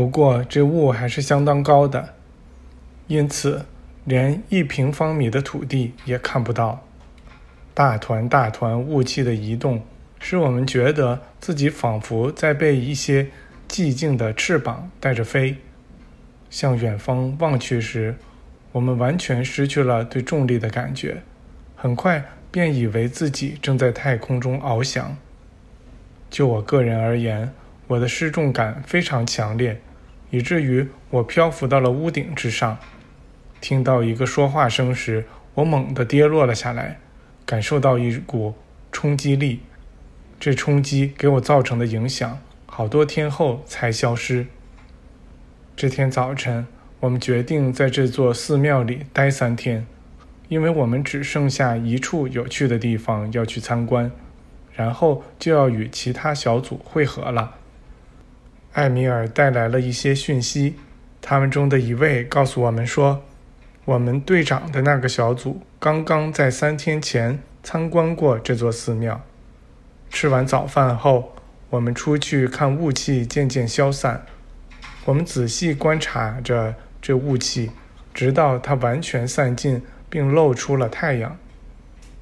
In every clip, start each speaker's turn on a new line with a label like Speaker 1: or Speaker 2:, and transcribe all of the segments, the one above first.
Speaker 1: 不过这雾还是相当高的，因此连一平方米的土地也看不到。大团大团雾气的移动，使我们觉得自己仿佛在被一些寂静的翅膀带着飞。向远方望去时，我们完全失去了对重力的感觉，很快便以为自己正在太空中翱翔。就我个人而言，我的失重感非常强烈，以至于我漂浮到了屋顶之上。听到一个说话声时，我猛地跌落了下来。感受到一股冲击力，这冲击给我造成的影响，好多天后才消失。这天早晨，我们决定在这座寺庙里待三天，因为我们只剩下一处有趣的地方要去参观，然后就要与其他小组会合了。艾米尔带来了一些讯息，他们中的一位告诉我们说。我们队长的那个小组刚刚在三天前参观过这座寺庙。吃完早饭后，我们出去看雾气渐渐消散。我们仔细观察着这雾气，直到它完全散尽，并露出了太阳。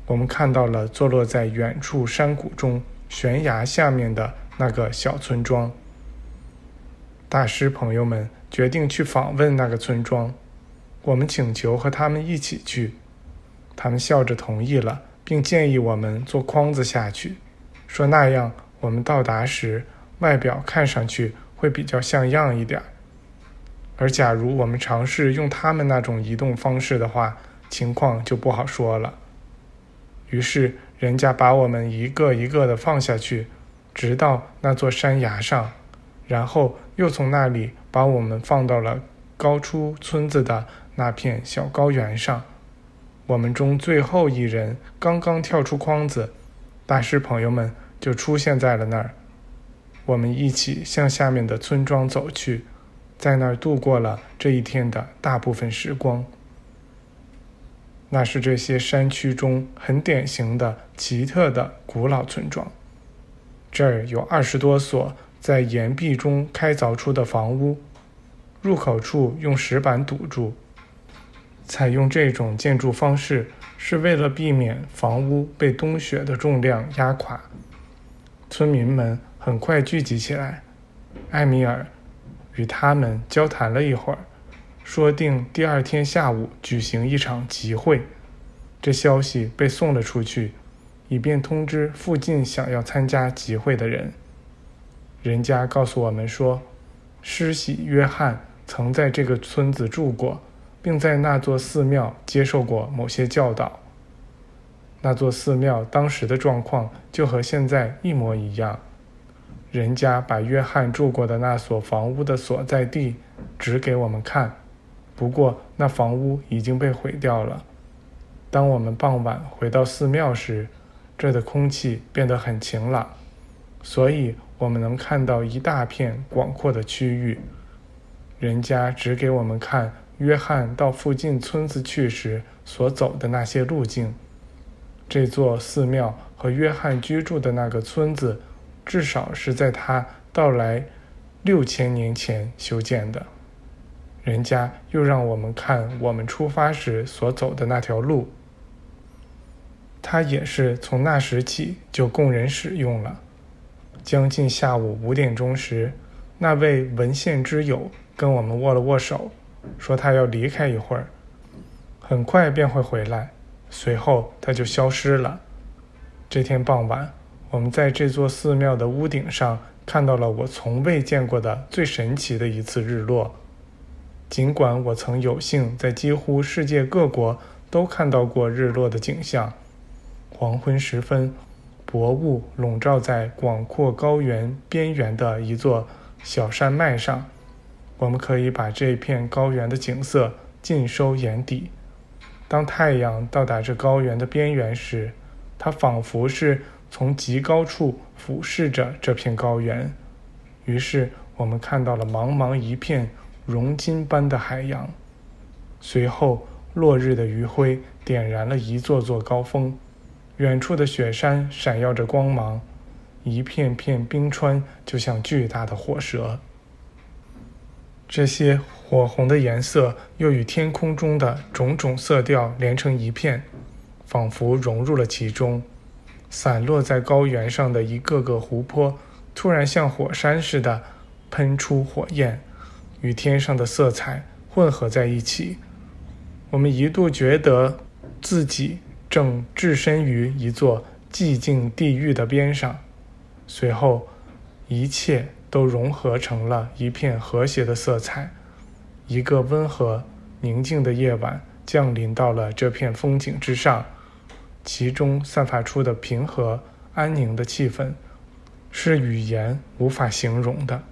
Speaker 1: 我们看到了坐落在远处山谷中悬崖下面的那个小村庄。大师朋友们决定去访问那个村庄。我们请求和他们一起去，他们笑着同意了，并建议我们做筐子下去，说那样我们到达时外表看上去会比较像样一点。而假如我们尝试用他们那种移动方式的话，情况就不好说了。于是人家把我们一个一个的放下去，直到那座山崖上，然后又从那里把我们放到了高出村子的。那片小高原上，我们中最后一人刚刚跳出筐子，大师朋友们就出现在了那儿。我们一起向下面的村庄走去，在那儿度过了这一天的大部分时光。那是这些山区中很典型的、奇特的古老村庄。这儿有二十多所在岩壁中开凿出的房屋，入口处用石板堵住。采用这种建筑方式是为了避免房屋被冬雪的重量压垮。村民们很快聚集起来，艾米尔与他们交谈了一会儿，说定第二天下午举行一场集会。这消息被送了出去，以便通知附近想要参加集会的人。人家告诉我们说，施洗约翰曾在这个村子住过。并在那座寺庙接受过某些教导。那座寺庙当时的状况就和现在一模一样。人家把约翰住过的那所房屋的所在地指给我们看，不过那房屋已经被毁掉了。当我们傍晚回到寺庙时，这儿的空气变得很晴朗，所以我们能看到一大片广阔的区域。人家只给我们看。约翰到附近村子去时所走的那些路径，这座寺庙和约翰居住的那个村子，至少是在他到来六千年前修建的。人家又让我们看我们出发时所走的那条路，它也是从那时起就供人使用了。将近下午五点钟时，那位文献之友跟我们握了握手。说他要离开一会儿，很快便会回来。随后他就消失了。这天傍晚，我们在这座寺庙的屋顶上看到了我从未见过的最神奇的一次日落。尽管我曾有幸在几乎世界各国都看到过日落的景象，黄昏时分，薄雾笼罩在广阔高原边缘的一座小山脉上。我们可以把这片高原的景色尽收眼底。当太阳到达这高原的边缘时，它仿佛是从极高处俯视着这片高原。于是，我们看到了茫茫一片熔金般的海洋。随后，落日的余晖点燃了一座座高峰，远处的雪山闪耀着光芒，一片片冰川就像巨大的火舌。这些火红的颜色又与天空中的种种色调连成一片，仿佛融入了其中。散落在高原上的一个个湖泊，突然像火山似的喷出火焰，与天上的色彩混合在一起。我们一度觉得自己正置身于一座寂静地狱的边上，随后，一切都融合成了一片和谐的色彩。一个温和宁静的夜晚降临到了这片风景之上。其中散发出的平和安宁的气氛，是语言无法形容的。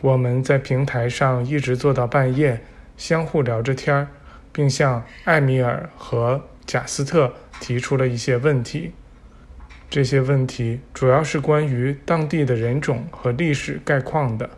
Speaker 1: 我们在平台上一直坐到半夜，相互聊着天儿，并向艾米尔和贾斯特提出了一些问题。这些问题主要是关于当地的人种和历史概况的。